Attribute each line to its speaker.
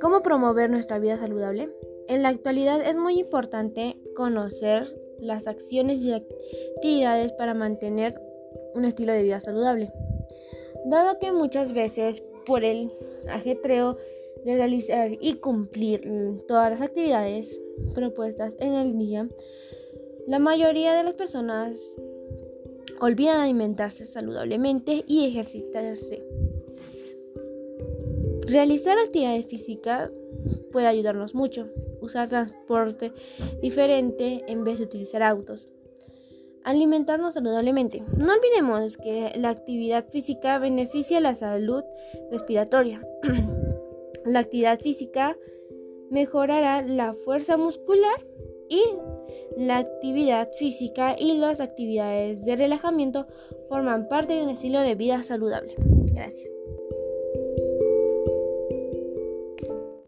Speaker 1: ¿Cómo promover nuestra vida saludable? En la actualidad es muy importante conocer las acciones y actividades para mantener un estilo de vida saludable, dado que muchas veces por el ajetreo de realizar y cumplir todas las actividades propuestas en el día, la mayoría de las personas olvidan alimentarse saludablemente y ejercitarse. Realizar actividades físicas puede ayudarnos mucho. Usar transporte diferente en vez de utilizar autos. Alimentarnos saludablemente. No olvidemos que la actividad física beneficia la salud respiratoria. la actividad física mejorará la fuerza muscular y la actividad física y las actividades de relajamiento forman parte de un estilo de vida saludable. Gracias.